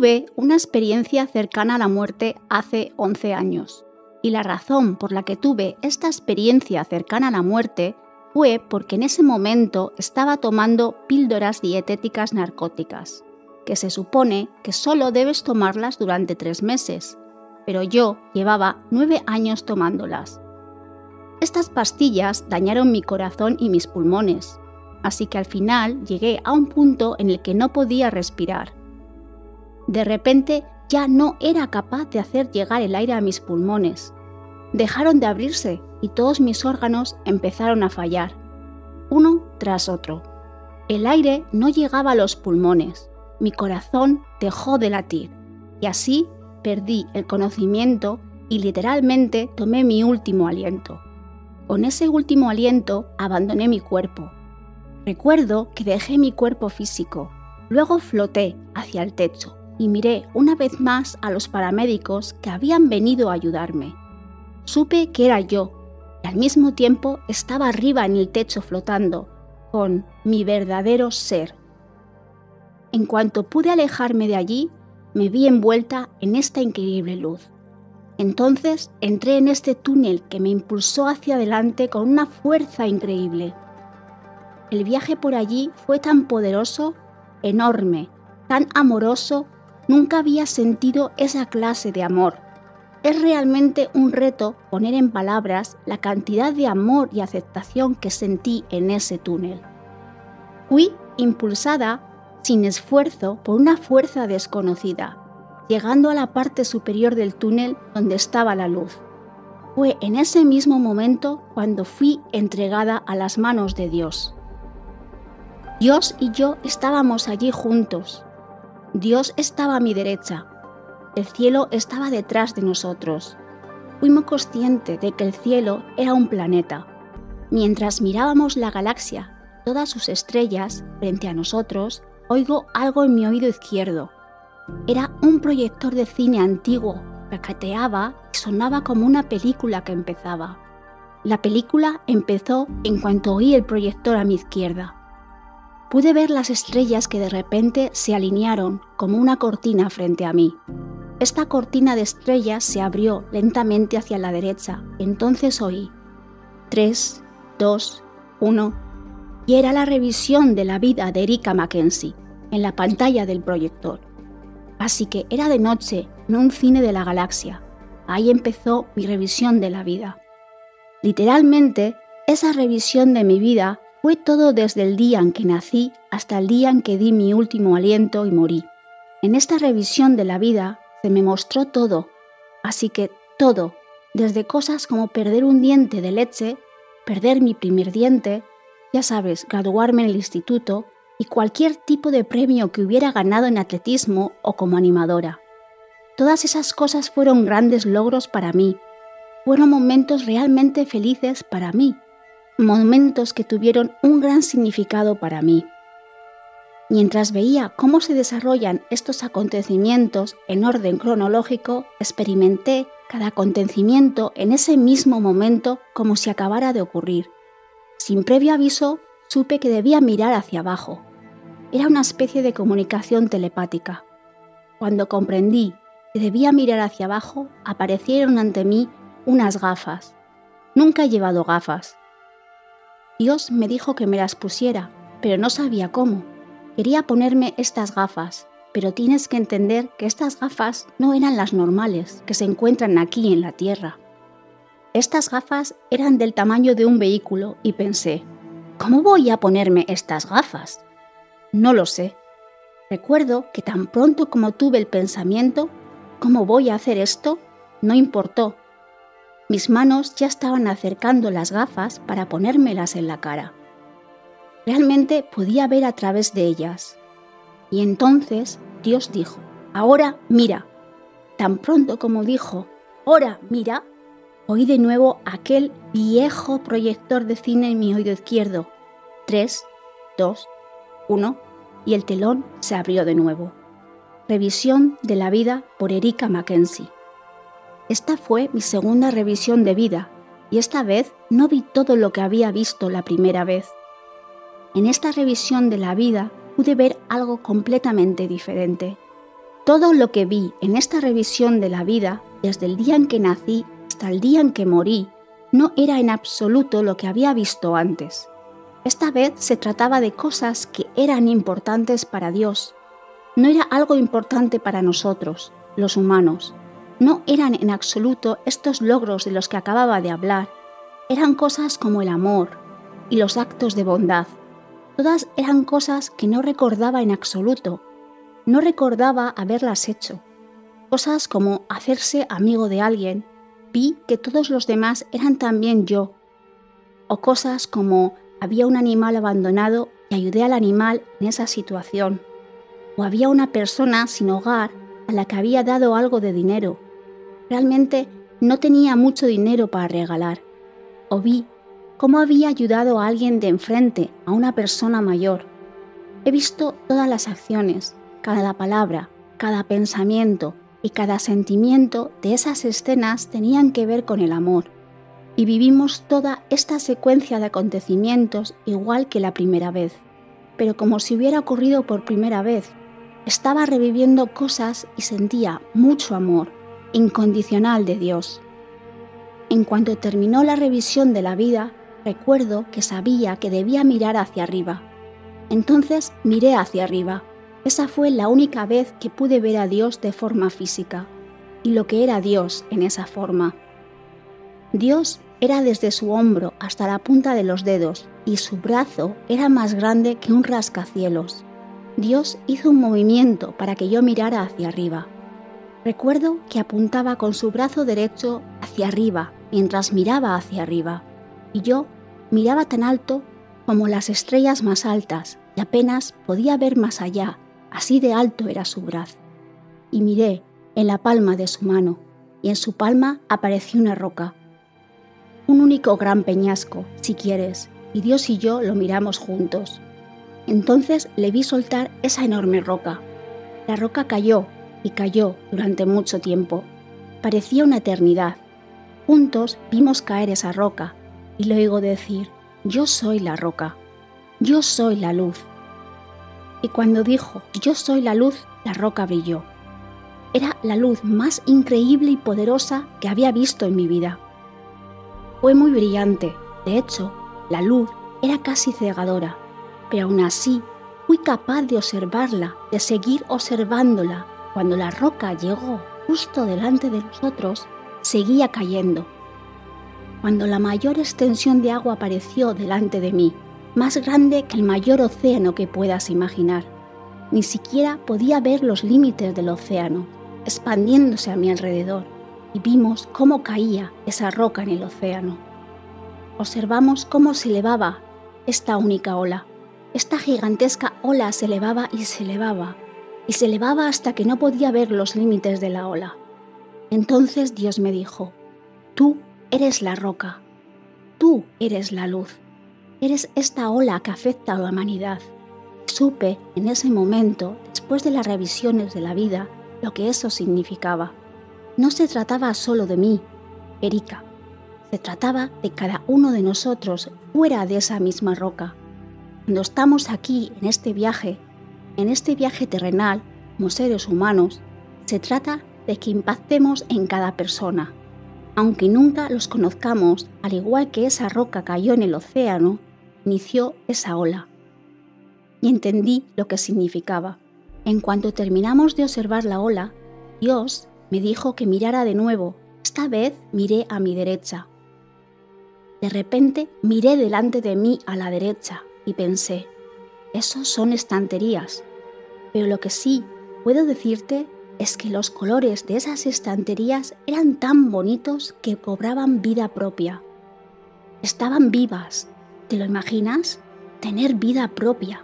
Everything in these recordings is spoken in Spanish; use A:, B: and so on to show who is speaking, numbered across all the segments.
A: Tuve una experiencia cercana a la muerte hace 11 años. Y la razón por la que tuve esta experiencia cercana a la muerte fue porque en ese momento estaba tomando píldoras dietéticas narcóticas, que se supone que solo debes tomarlas durante tres meses, pero yo llevaba nueve años tomándolas. Estas pastillas dañaron mi corazón y mis pulmones, así que al final llegué a un punto en el que no podía respirar. De repente ya no era capaz de hacer llegar el aire a mis pulmones. Dejaron de abrirse y todos mis órganos empezaron a fallar, uno tras otro. El aire no llegaba a los pulmones, mi corazón dejó de latir y así perdí el conocimiento y literalmente tomé mi último aliento. Con ese último aliento abandoné mi cuerpo. Recuerdo que dejé mi cuerpo físico, luego floté hacia el techo y miré una vez más a los paramédicos que habían venido a ayudarme. Supe que era yo y al mismo tiempo estaba arriba en el techo flotando, con mi verdadero ser. En cuanto pude alejarme de allí, me vi envuelta en esta increíble luz. Entonces entré en este túnel que me impulsó hacia adelante con una fuerza increíble. El viaje por allí fue tan poderoso, enorme, tan amoroso, nunca había sentido esa clase de amor es realmente un reto poner en palabras la cantidad de amor y aceptación que sentí en ese túnel. Fui impulsada sin esfuerzo por una fuerza desconocida, llegando a la parte superior del túnel donde estaba la luz. Fue en ese mismo momento cuando fui entregada a las manos de Dios. Dios y yo estábamos allí juntos. Dios estaba a mi derecha, el cielo estaba detrás de nosotros. Fuimos conscientes de que el cielo era un planeta. Mientras mirábamos la galaxia, todas sus estrellas, frente a nosotros, oigo algo en mi oído izquierdo. Era un proyector de cine antiguo, cacateaba y sonaba como una película que empezaba. La película empezó en cuanto oí el proyector a mi izquierda. Pude ver las estrellas que de repente se alinearon como una cortina frente a mí. Esta cortina de estrellas se abrió lentamente hacia la derecha. Entonces oí 3, 2, 1 y era la revisión de la vida de Erika Mackenzie en la pantalla del proyector. Así que era de noche, no un cine de la galaxia. Ahí empezó mi revisión de la vida. Literalmente, esa revisión de mi vida fue todo desde el día en que nací hasta el día en que di mi último aliento y morí. En esta revisión de la vida se me mostró todo, así que todo, desde cosas como perder un diente de leche, perder mi primer diente, ya sabes, graduarme en el instituto y cualquier tipo de premio que hubiera ganado en atletismo o como animadora. Todas esas cosas fueron grandes logros para mí, fueron momentos realmente felices para mí, momentos que tuvieron un gran significado para mí. Mientras veía cómo se desarrollan estos acontecimientos en orden cronológico, experimenté cada acontecimiento en ese mismo momento como si acabara de ocurrir. Sin previo aviso, supe que debía mirar hacia abajo. Era una especie de comunicación telepática. Cuando comprendí que debía mirar hacia abajo, aparecieron ante mí unas gafas. Nunca he llevado gafas. Dios me dijo que me las pusiera, pero no sabía cómo. Quería ponerme estas gafas, pero tienes que entender que estas gafas no eran las normales que se encuentran aquí en la Tierra. Estas gafas eran del tamaño de un vehículo y pensé, ¿cómo voy a ponerme estas gafas? No lo sé. Recuerdo que tan pronto como tuve el pensamiento, ¿cómo voy a hacer esto? No importó. Mis manos ya estaban acercando las gafas para ponérmelas en la cara. Realmente podía ver a través de ellas. Y entonces Dios dijo, ahora mira. Tan pronto como dijo, ahora mira, oí de nuevo aquel viejo proyector de cine en mi oído izquierdo. 3, 2, 1 y el telón se abrió de nuevo. Revisión de la vida por Erika Mackenzie. Esta fue mi segunda revisión de vida y esta vez no vi todo lo que había visto la primera vez. En esta revisión de la vida pude ver algo completamente diferente. Todo lo que vi en esta revisión de la vida, desde el día en que nací hasta el día en que morí, no era en absoluto lo que había visto antes. Esta vez se trataba de cosas que eran importantes para Dios. No era algo importante para nosotros, los humanos. No eran en absoluto estos logros de los que acababa de hablar. Eran cosas como el amor y los actos de bondad. Todas eran cosas que no recordaba en absoluto. No recordaba haberlas hecho. Cosas como hacerse amigo de alguien. Vi que todos los demás eran también yo. O cosas como había un animal abandonado y ayudé al animal en esa situación. O había una persona sin hogar a la que había dado algo de dinero. Realmente no tenía mucho dinero para regalar. O vi cómo había ayudado a alguien de enfrente, a una persona mayor. He visto todas las acciones, cada palabra, cada pensamiento y cada sentimiento de esas escenas tenían que ver con el amor y vivimos toda esta secuencia de acontecimientos igual que la primera vez, pero como si hubiera ocurrido por primera vez. Estaba reviviendo cosas y sentía mucho amor incondicional de Dios. En cuanto terminó la revisión de la vida, recuerdo que sabía que debía mirar hacia arriba. Entonces miré hacia arriba. Esa fue la única vez que pude ver a Dios de forma física y lo que era Dios en esa forma. Dios era desde su hombro hasta la punta de los dedos y su brazo era más grande que un rascacielos. Dios hizo un movimiento para que yo mirara hacia arriba. Recuerdo que apuntaba con su brazo derecho hacia arriba mientras miraba hacia arriba, y yo miraba tan alto como las estrellas más altas y apenas podía ver más allá, así de alto era su brazo. Y miré en la palma de su mano, y en su palma apareció una roca un único gran peñasco, si quieres, y Dios y yo lo miramos juntos. Entonces le vi soltar esa enorme roca. La roca cayó y cayó durante mucho tiempo. Parecía una eternidad. Juntos vimos caer esa roca y le oigo decir, yo soy la roca, yo soy la luz. Y cuando dijo, yo soy la luz, la roca brilló. Era la luz más increíble y poderosa que había visto en mi vida. Fue muy brillante, de hecho, la luz era casi cegadora, pero aún así fui capaz de observarla, de seguir observándola. Cuando la roca llegó justo delante de nosotros, seguía cayendo. Cuando la mayor extensión de agua apareció delante de mí, más grande que el mayor océano que puedas imaginar, ni siquiera podía ver los límites del océano, expandiéndose a mi alrededor y vimos cómo caía esa roca en el océano. Observamos cómo se elevaba esta única ola. Esta gigantesca ola se elevaba y se elevaba, y se elevaba hasta que no podía ver los límites de la ola. Entonces Dios me dijo, tú eres la roca, tú eres la luz, eres esta ola que afecta a la humanidad. Supe en ese momento, después de las revisiones de la vida, lo que eso significaba. No se trataba solo de mí, Erika. Se trataba de cada uno de nosotros fuera de esa misma roca. Cuando estamos aquí en este viaje, en este viaje terrenal, como seres humanos, se trata de que impactemos en cada persona. Aunque nunca los conozcamos, al igual que esa roca cayó en el océano, inició esa ola. Y entendí lo que significaba. En cuanto terminamos de observar la ola, Dios me dijo que mirara de nuevo. Esta vez miré a mi derecha. De repente miré delante de mí a la derecha y pensé, esos son estanterías. Pero lo que sí puedo decirte es que los colores de esas estanterías eran tan bonitos que cobraban vida propia. Estaban vivas. ¿Te lo imaginas? Tener vida propia.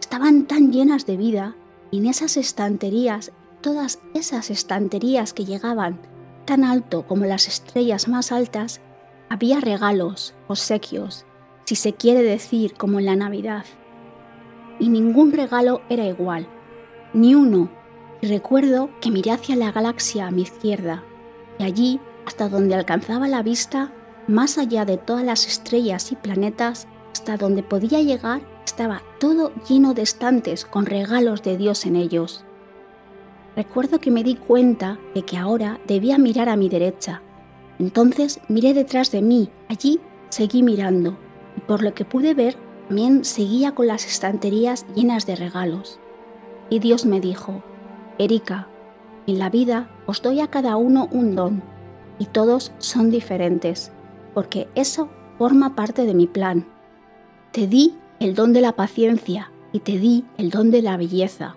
A: Estaban tan llenas de vida y en esas estanterías todas esas estanterías que llegaban tan alto como las estrellas más altas, había regalos, obsequios, si se quiere decir como en la Navidad. Y ningún regalo era igual, ni uno. Y recuerdo que miré hacia la galaxia a mi izquierda, y allí, hasta donde alcanzaba la vista, más allá de todas las estrellas y planetas, hasta donde podía llegar, estaba todo lleno de estantes con regalos de Dios en ellos Recuerdo que me di cuenta de que ahora debía mirar a mi derecha. Entonces miré detrás de mí, allí seguí mirando, y por lo que pude ver, también seguía con las estanterías llenas de regalos. Y Dios me dijo, Erika, en la vida os doy a cada uno un don, y todos son diferentes, porque eso forma parte de mi plan. Te di el don de la paciencia y te di el don de la belleza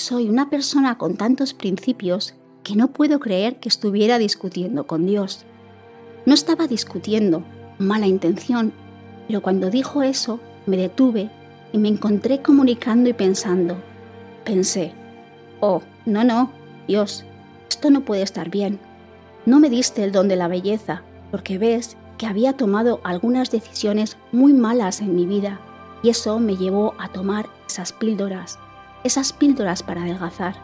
A: soy una persona con tantos principios que no puedo creer que estuviera discutiendo con Dios. No estaba discutiendo, mala intención, pero cuando dijo eso me detuve y me encontré comunicando y pensando. Pensé, oh, no, no, Dios, esto no puede estar bien. No me diste el don de la belleza, porque ves que había tomado algunas decisiones muy malas en mi vida y eso me llevó a tomar esas píldoras esas píldoras para adelgazar.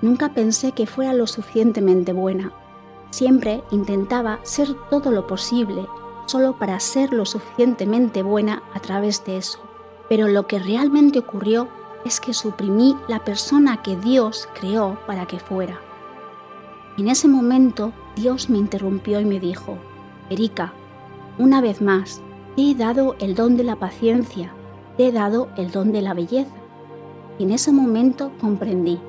A: Nunca pensé que fuera lo suficientemente buena. Siempre intentaba ser todo lo posible solo para ser lo suficientemente buena a través de eso. Pero lo que realmente ocurrió es que suprimí la persona que Dios creó para que fuera. En ese momento Dios me interrumpió y me dijo, Erika, una vez más, te he dado el don de la paciencia, te he dado el don de la belleza y en ese momento comprendí.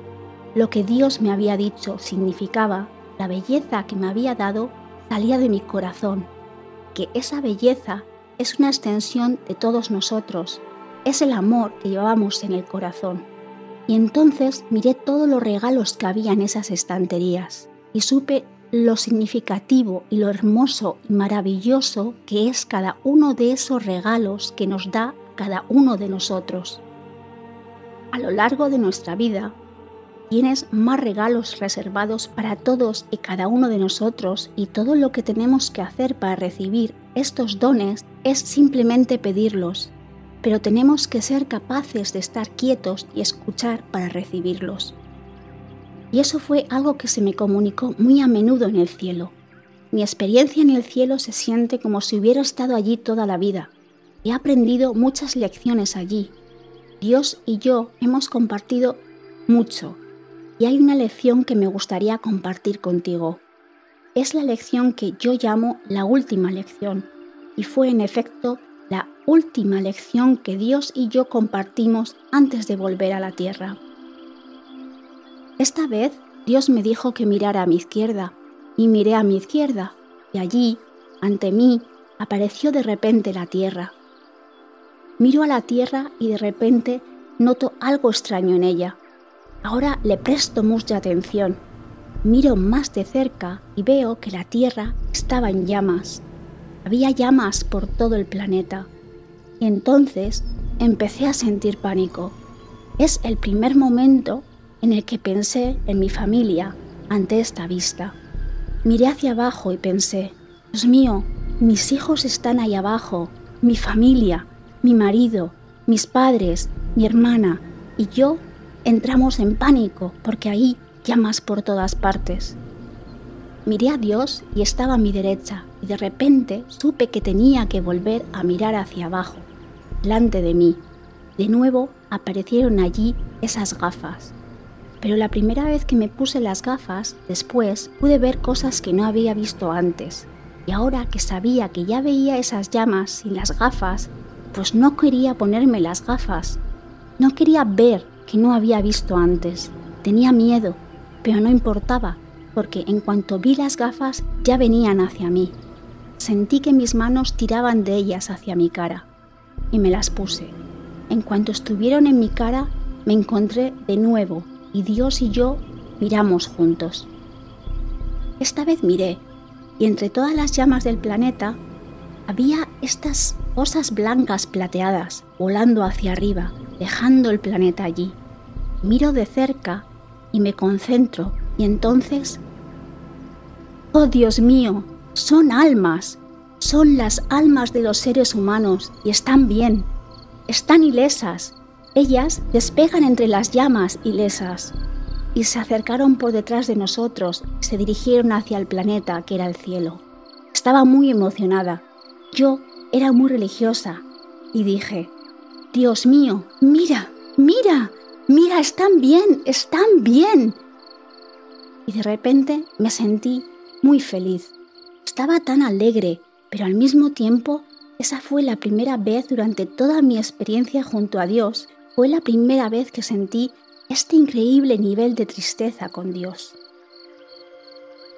A: Lo que Dios me había dicho significaba la belleza que me había dado salía de mi corazón, que esa belleza es una extensión de todos nosotros, es el amor que llevábamos en el corazón. Y entonces miré todos los regalos que había en esas estanterías y supe lo significativo y lo hermoso y maravilloso que es cada uno de esos regalos que nos da cada uno de nosotros a lo largo de nuestra vida, tienes más regalos reservados para todos y cada uno de nosotros y todo lo que tenemos que hacer para recibir estos dones es simplemente pedirlos, pero tenemos que ser capaces de estar quietos y escuchar para recibirlos. Y eso fue algo que se me comunicó muy a menudo en el cielo. Mi experiencia en el cielo se siente como si hubiera estado allí toda la vida. He aprendido muchas lecciones allí Dios y yo hemos compartido mucho y hay una lección que me gustaría compartir contigo. Es la lección que yo llamo la última lección y fue en efecto última lección que Dios y yo compartimos antes de volver a la tierra. Esta vez Dios me dijo que mirara a mi izquierda y miré a mi izquierda y allí, ante mí, apareció de repente la tierra Miro a la tierra y de repente noto algo extraño en ella. Ahora le presto mucha atención. Miro más de cerca y veo que la tierra estaba en llamas. Había llamas por todo el planeta. Y entonces empecé a sentir pánico. Es el primer momento en el que pensé en mi familia ante esta vista. Miré hacia abajo y pensé, Dios mío, mis hijos están ahí abajo, mi familia, mi marido, mis padres, mi hermana y yo entramos en pánico porque ahí llamas por todas partes. Miré a Dios y estaba a mi derecha y de repente supe que tenía que volver a mirar hacia abajo, delante de mí. De nuevo aparecieron allí esas gafas. Pero la primera vez que me puse las gafas, después pude ver cosas que no había visto antes. Y ahora que sabía que ya veía esas llamas sin las gafas, pues no quería ponerme las gafas. No quería ver que no había visto antes. Tenía miedo, pero no importaba, porque en cuanto vi las gafas ya venían hacia mí. Sentí que mis manos tiraban de ellas hacia mi cara y me las puse. En cuanto estuvieron en mi cara, me encontré de nuevo y Dios y yo miramos juntos. Esta vez miré y entre todas las llamas del planeta había estas cosas blancas plateadas volando hacia arriba, dejando el planeta allí. Miro de cerca y me concentro y entonces... ¡Oh Dios mío! Son almas. Son las almas de los seres humanos y están bien. Están ilesas. Ellas despegan entre las llamas ilesas y se acercaron por detrás de nosotros y se dirigieron hacia el planeta que era el cielo. Estaba muy emocionada yo era muy religiosa y dije, Dios mío, mira, mira, mira, están bien, están bien. Y de repente me sentí muy feliz. Estaba tan alegre, pero al mismo tiempo esa fue la primera vez durante toda mi experiencia junto a Dios, fue la primera vez que sentí este increíble nivel de tristeza con Dios.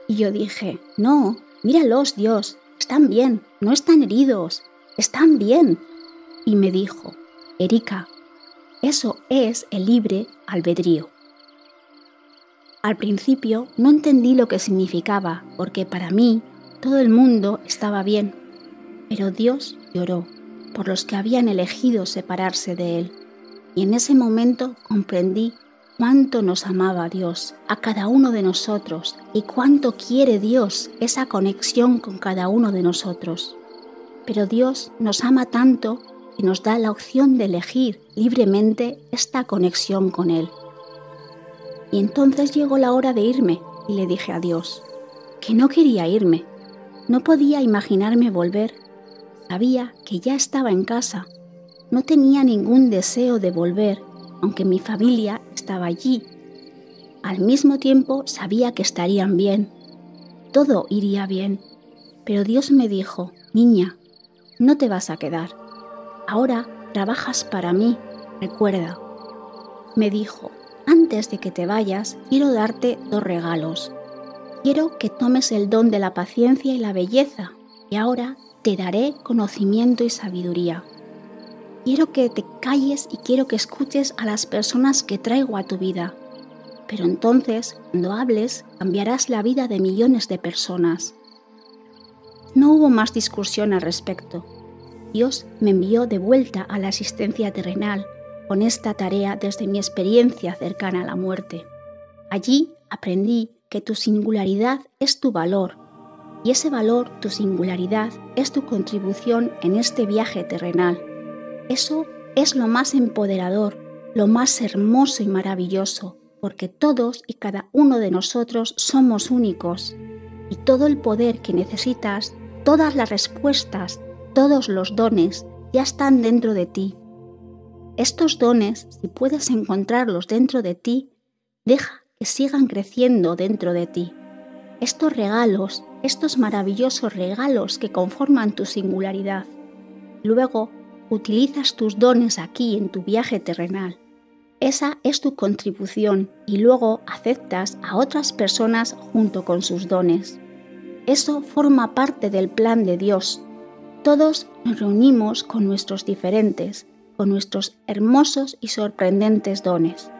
A: Y yo dije, no, míralos Dios, están bien, no están heridos, están bien. Y me dijo, Erika, eso es el libre albedrío. Al principio no entendí lo que significaba, porque para mí todo el mundo estaba bien pero Dios lloró por los que habían elegido separarse de Él. Y en ese momento comprendí cuánto nos amaba Dios a cada uno de nosotros y cuánto quiere Dios esa conexión con cada uno de nosotros. Pero Dios nos ama tanto que nos da la opción de elegir libremente esta conexión con Él. Y entonces llegó la hora de irme y le dije a Dios que no quería irme, no podía imaginarme volver Sabía que ya estaba en casa. No tenía ningún deseo de volver, aunque mi familia estaba allí. Al mismo tiempo sabía que estarían bien. Todo iría bien. Pero Dios me dijo, niña, no te vas a quedar. Ahora trabajas para mí, recuerda. Me dijo, antes de que te vayas, quiero darte dos regalos. Quiero que tomes el don de la paciencia y la belleza, y ahora te daré conocimiento y sabiduría. Quiero que te calles y quiero que escuches a las personas que traigo a tu vida. Pero entonces, cuando hables, cambiarás la vida de millones de personas. No hubo más discusión al respecto. Dios me envió de vuelta a la asistencia terrenal con esta tarea desde mi experiencia cercana a la muerte. Allí aprendí que tu singularidad es tu valor y ese valor, tu singularidad, es tu contribución en este viaje terrenal. Eso es lo más empoderador, lo más hermoso y maravilloso, porque todos y cada uno de nosotros somos únicos y todo el poder que necesitas, todas las respuestas, todos los dones ya están dentro de ti. Estos dones, si puedes encontrarlos dentro de ti, deja que sigan creciendo dentro de ti. Estos regalos estos maravillosos regalos que conforman tu singularidad. Luego, utilizas tus dones aquí en tu viaje terrenal. Esa es tu contribución y luego aceptas a otras personas junto con sus dones. Eso forma parte del plan de Dios. Todos nos reunimos con nuestros diferentes, con nuestros hermosos y sorprendentes dones.